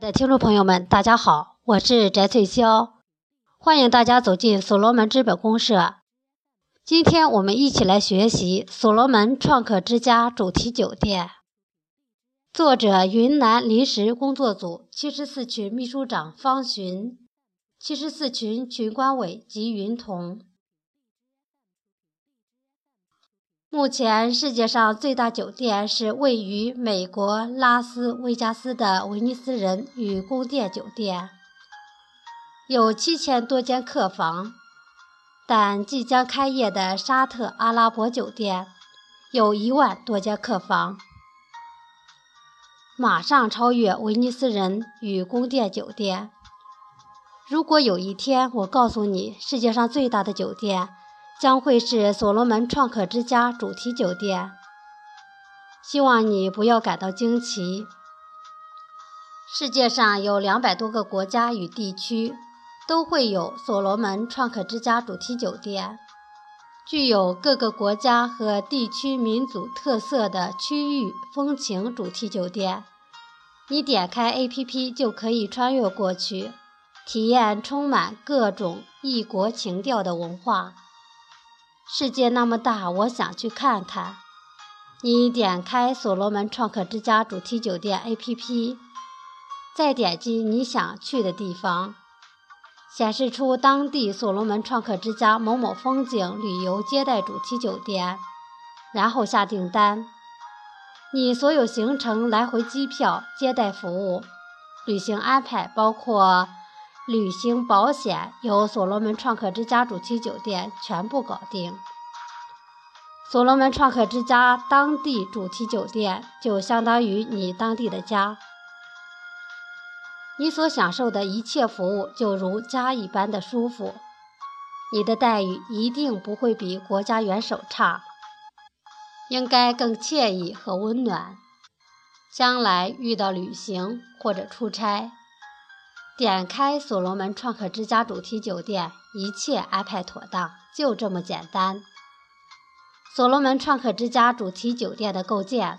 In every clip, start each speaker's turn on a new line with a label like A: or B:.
A: 的听众朋友们，大家好，我是翟翠霄，欢迎大家走进所罗门资本公社。今天我们一起来学习所罗门创客之家主题酒店。作者：云南临时工作组七十四群秘书长方寻，七十四群群管委及云彤。目前世界上最大酒店是位于美国拉斯维加斯的威尼斯人与宫殿酒店，有七千多间客房。但即将开业的沙特阿拉伯酒店有一万多间客房，马上超越威尼斯人与宫殿酒店。如果有一天我告诉你，世界上最大的酒店，将会是所罗门创客之家主题酒店。希望你不要感到惊奇。世界上有两百多个国家与地区都会有所罗门创客之家主题酒店，具有各个国家和地区民族特色的区域风情主题酒店。你点开 APP 就可以穿越过去，体验充满各种异国情调的文化。世界那么大，我想去看看。你点开所罗门创客之家主题酒店 APP，再点击你想去的地方，显示出当地所罗门创客之家某某风景旅游接待主题酒店，然后下订单。你所有行程、来回机票、接待服务、旅行安排，包括。旅行保险由所罗门创客之家主题酒店全部搞定。所罗门创客之家当地主题酒店就相当于你当地的家，你所享受的一切服务就如家一般的舒服，你的待遇一定不会比国家元首差，应该更惬意和温暖。将来遇到旅行或者出差。点开所罗门创客之家主题酒店，一切安排妥当，就这么简单。所罗门创客之家主题酒店的构建。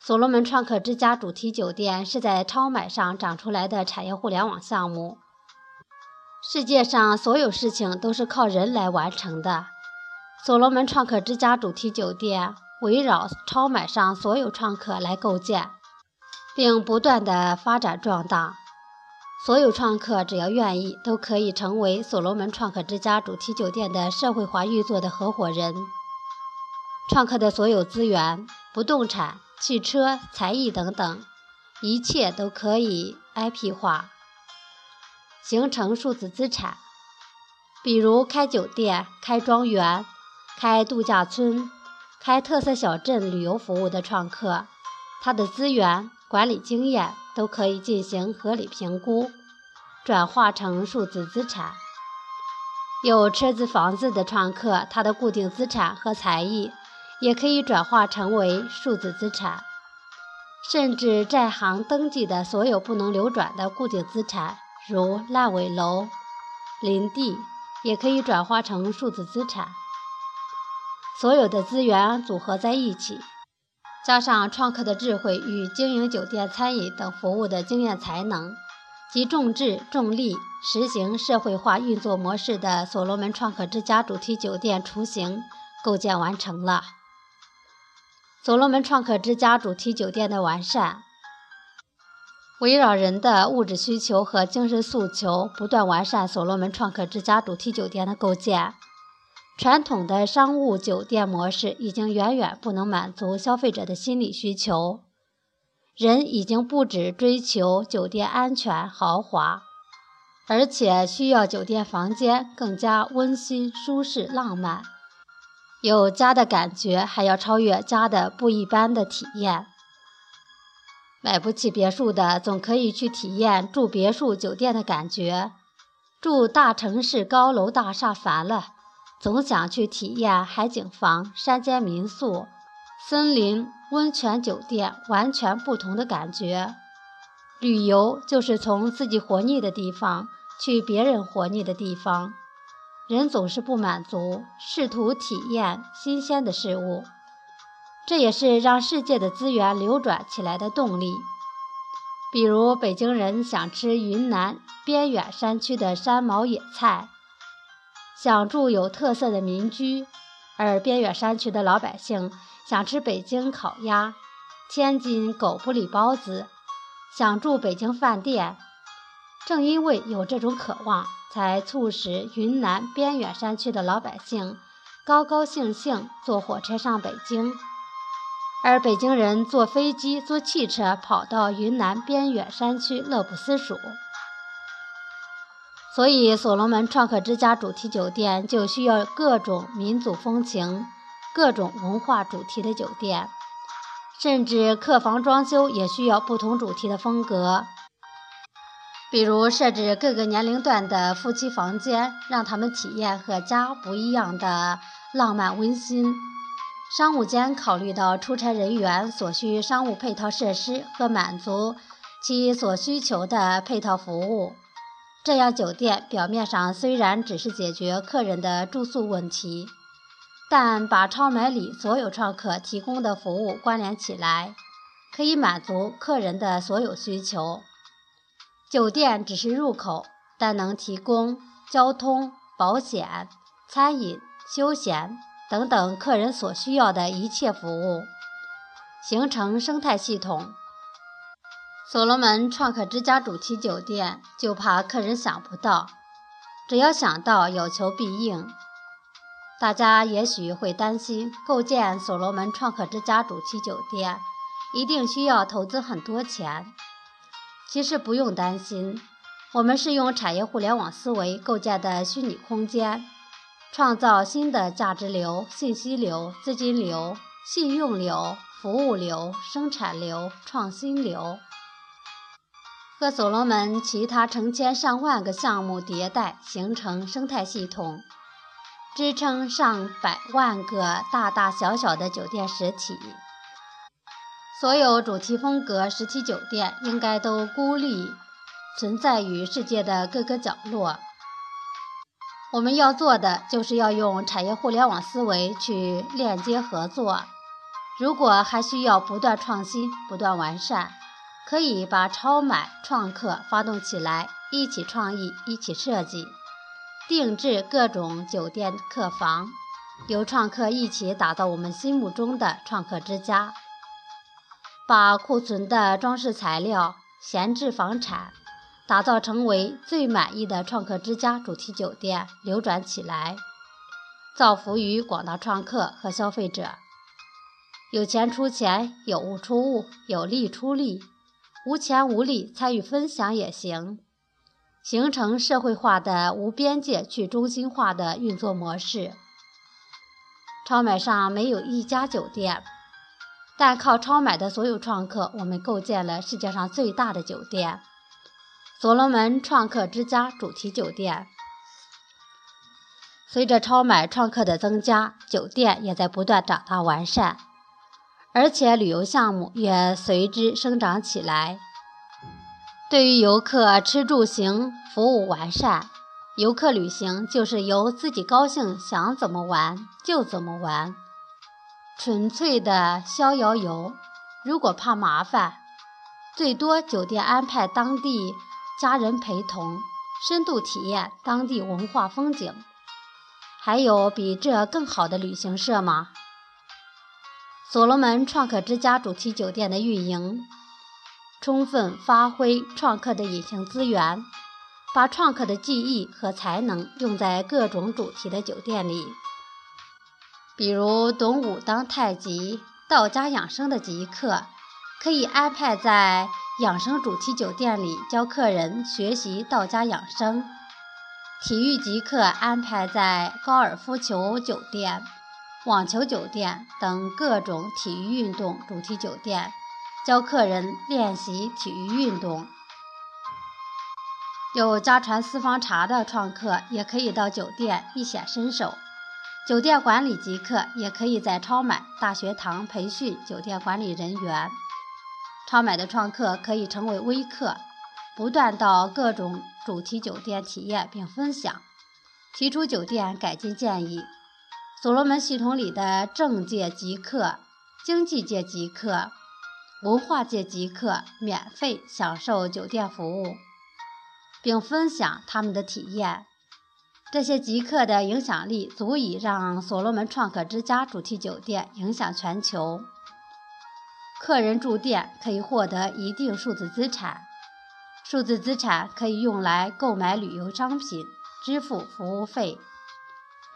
A: 所罗门创客之家主题酒店是在超买上长出来的产业互联网项目。世界上所有事情都是靠人来完成的。所罗门创客之家主题酒店围绕超买上所有创客来构建，并不断的发展壮大。所有创客只要愿意，都可以成为所罗门创客之家主题酒店的社会化运作的合伙人。创客的所有资源、不动产、汽车、才艺等等，一切都可以 IP 化，形成数字资产。比如开酒店、开庄园、开度假村、开特色小镇旅游服务的创客，他的资源。管理经验都可以进行合理评估，转化成数字资产。有车子、房子的创客，他的固定资产和才艺也可以转化成为数字资产。甚至在行登记的所有不能流转的固定资产，如烂尾楼、林地，也可以转化成数字资产。所有的资源组合在一起。加上创客的智慧与经营酒店、餐饮等服务的经验才能，及重质重利、实行社会化运作模式的所罗门创客之家主题酒店雏形构建完成了。所罗门创客之家主题酒店的完善，围绕人的物质需求和精神诉求，不断完善所罗门创客之家主题酒店的构建。传统的商务酒店模式已经远远不能满足消费者的心理需求。人已经不只追求酒店安全豪华，而且需要酒店房间更加温馨、舒适、浪漫，有家的感觉，还要超越家的不一般的体验。买不起别墅的，总可以去体验住别墅酒店的感觉。住大城市高楼大厦烦了。总想去体验海景房、山间民宿、森林温泉酒店，完全不同的感觉。旅游就是从自己活腻的地方去别人活腻的地方。人总是不满足，试图体验新鲜的事物，这也是让世界的资源流转起来的动力。比如北京人想吃云南边远山区的山毛野菜，想住有特色的民居；而边远山区的老百姓想吃北京烤鸭、天津狗不理包子，想住北京饭店。正因为有这种渴望，才促使云南边远山区的老百姓高高兴兴坐火车上北京。而北京人坐飞机、坐汽车跑到云南边远山区乐不思蜀，所以所罗门创客之家主题酒店就需要各种民族风情、各种文化主题的酒店，甚至客房装修也需要不同主题的风格，比如设置各个年龄段的夫妻房间，让他们体验和家不一样的浪漫温馨。商务间考虑到出差人员所需商务配套设施和满足其所需求的配套服务，这样酒店表面上虽然只是解决客人的住宿问题，但把超买里所有创客提供的服务关联起来，可以满足客人的所有需求。酒店只是入口，但能提供交通、保险、餐饮、休闲。等等，客人所需要的一切服务，形成生态系统。所罗门创客之家主题酒店就怕客人想不到，只要想到，有求必应。大家也许会担心，构建所罗门创客之家主题酒店一定需要投资很多钱。其实不用担心，我们是用产业互联网思维构建的虚拟空间。创造新的价值流、信息流、资金流、信用流、服务流、生产流、创新流，和所罗门其他成千上万个项目迭代形成生态系统，支撑上百万个大大小小的酒店实体。所有主题风格实体酒店应该都孤立存在于世界的各个角落。我们要做的就是要用产业互联网思维去链接合作。如果还需要不断创新、不断完善，可以把超买创客发动起来，一起创意、一起设计、定制各种酒店客房，由创客一起打造我们心目中的创客之家，把库存的装饰材料、闲置房产。打造成为最满意的创客之家主题酒店，流转起来，造福于广大创客和消费者。有钱出钱，有物出物，有力出力，无钱无力参与分享也行，形成社会化的无边界去中心化的运作模式。超买上没有一家酒店，但靠超买的所有创客，我们构建了世界上最大的酒店。所罗门创客之家主题酒店，随着超买创客的增加，酒店也在不断长大完善，而且旅游项目也随之生长起来。对于游客吃住行服务完善，游客旅行就是由自己高兴想怎么玩就怎么玩，纯粹的逍遥游。如果怕麻烦，最多酒店安排当地。家人陪同，深度体验当地文化风景，还有比这更好的旅行社吗？所罗门创客之家主题酒店的运营，充分发挥创客的隐形资源，把创客的技艺和才能用在各种主题的酒店里，比如懂武当太极、道家养生的极客，可以安排在。养生主题酒店里教客人学习道家养生，体育极客安排在高尔夫球酒店、网球酒店等各种体育运动主题酒店，教客人练习体育运动。有家传私房茶的创客也可以到酒店一显身手，酒店管理即客也可以在超买大学堂培训酒店管理人员。超买的创客可以成为微客，不断到各种主题酒店体验并分享，提出酒店改进建议。所罗门系统里的政界极客、经济界极客、文化界极客免费享受酒店服务，并分享他们的体验。这些极客的影响力足以让所罗门创客之家主题酒店影响全球。客人住店可以获得一定数字资产，数字资产可以用来购买旅游商品、支付服务费，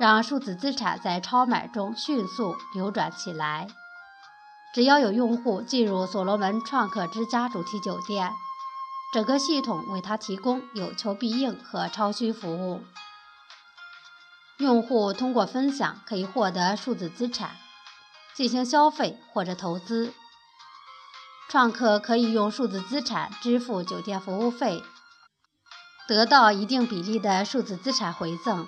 A: 让数字资产在超买中迅速流转起来。只要有用户进入所罗门创客之家主题酒店，整个系统为他提供有求必应和超需服务。用户通过分享可以获得数字资产，进行消费或者投资。创客可以用数字资产支付酒店服务费，得到一定比例的数字资产回赠。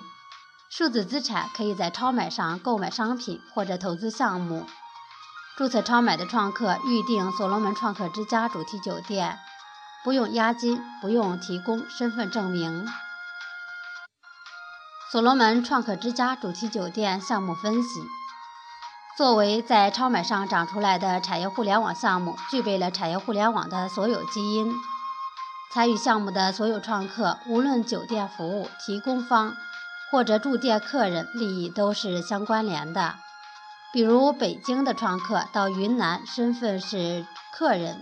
A: 数字资产可以在超买上购买商品或者投资项目。注册超买的创客预订所罗门创客之家主题酒店，不用押金，不用提供身份证明。所罗门创客之家主题酒店项目分析：作为在超买上长出来的产业互联网项目，具备了产业互联网的所有基因。参与项目的所有创客，无论酒店服务提供方或者住店客人，利益都是相关联的。比如北京的创客到云南，身份是客人，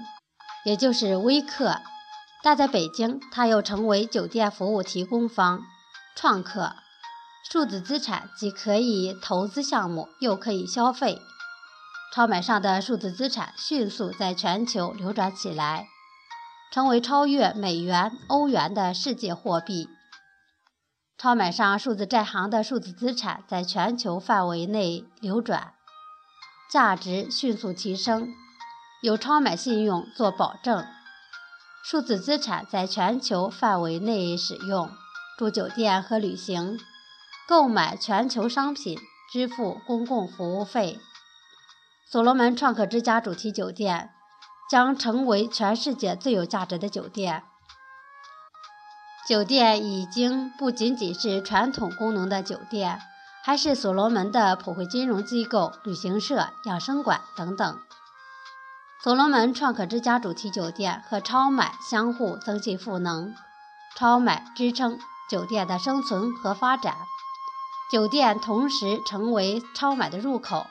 A: 也就是微客，但在北京他又成为酒店服务提供方，创客。数字资产既可以投资项目，又可以消费。超买上的数字资产迅速在全球流转起来，成为超越美元、欧元的世界货币。超买上数字债行的数字资产在全球范围内流转，价值迅速提升。有超买信用做保证，数字资产在全球范围内使用，住酒店和旅行。购买全球商品，支付公共服务费。所罗门创客之家主题酒店将成为全世界最有价值的酒店。酒店已经不仅仅是传统功能的酒店，还是所罗门的普惠金融机构、旅行社、养生馆等等。所罗门创客之家主题酒店和超买相互增进赋能，超买支撑酒店的生存和发展。酒店同时成为超买的入口、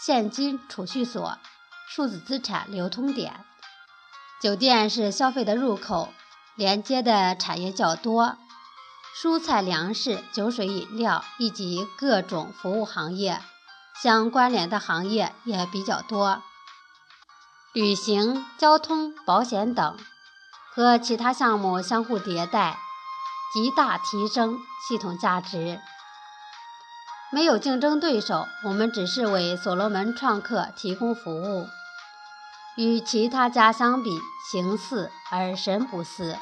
A: 现金储蓄所、数字资产流通点。酒店是消费的入口，连接的产业较多，蔬菜、粮食、酒水、饮料以及各种服务行业相关联的行业也比较多。旅行、交通、保险等和其他项目相互迭代，极大提升系统价值。没有竞争对手，我们只是为所罗门创客提供服务。与其他家相比，形似而神不似。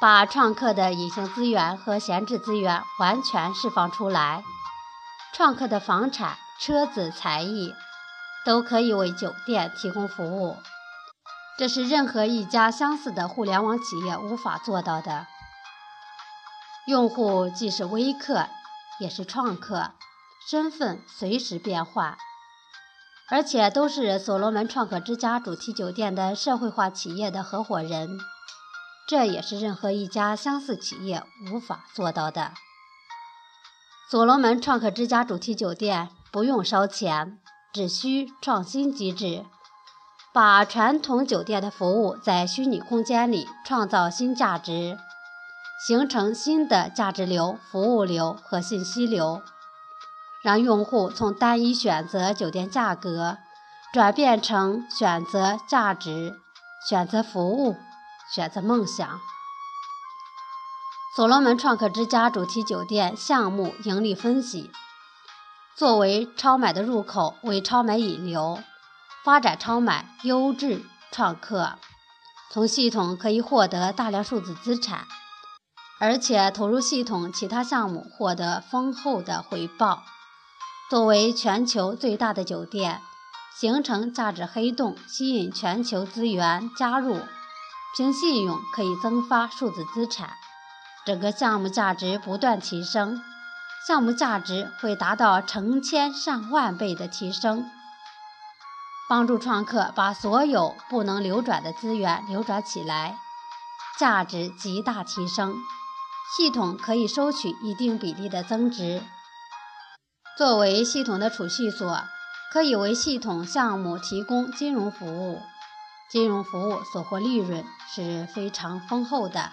A: 把创客的隐形资源和闲置资源完全释放出来，创客的房产、车子、才艺都可以为酒店提供服务。这是任何一家相似的互联网企业无法做到的。用户既是微客。也是创客，身份随时变换，而且都是所罗门创客之家主题酒店的社会化企业的合伙人，这也是任何一家相似企业无法做到的。所罗门创客之家主题酒店不用烧钱，只需创新机制，把传统酒店的服务在虚拟空间里创造新价值。形成新的价值流、服务流和信息流，让用户从单一选择酒店价格，转变成选择价值、选择服务、选择梦想。所罗门创客之家主题酒店项目盈利分析：作为超买的入口，为超买引流，发展超买优质创客，从系统可以获得大量数字资产。而且投入系统其他项目获得丰厚的回报。作为全球最大的酒店，形成价值黑洞，吸引全球资源加入。凭信用可以增发数字资产，整个项目价值不断提升，项目价值会达到成千上万倍的提升。帮助创客把所有不能流转的资源流转起来，价值极大提升。系统可以收取一定比例的增值。作为系统的储蓄所，可以为系统项目提供金融服务，金融服务所获利润是非常丰厚的。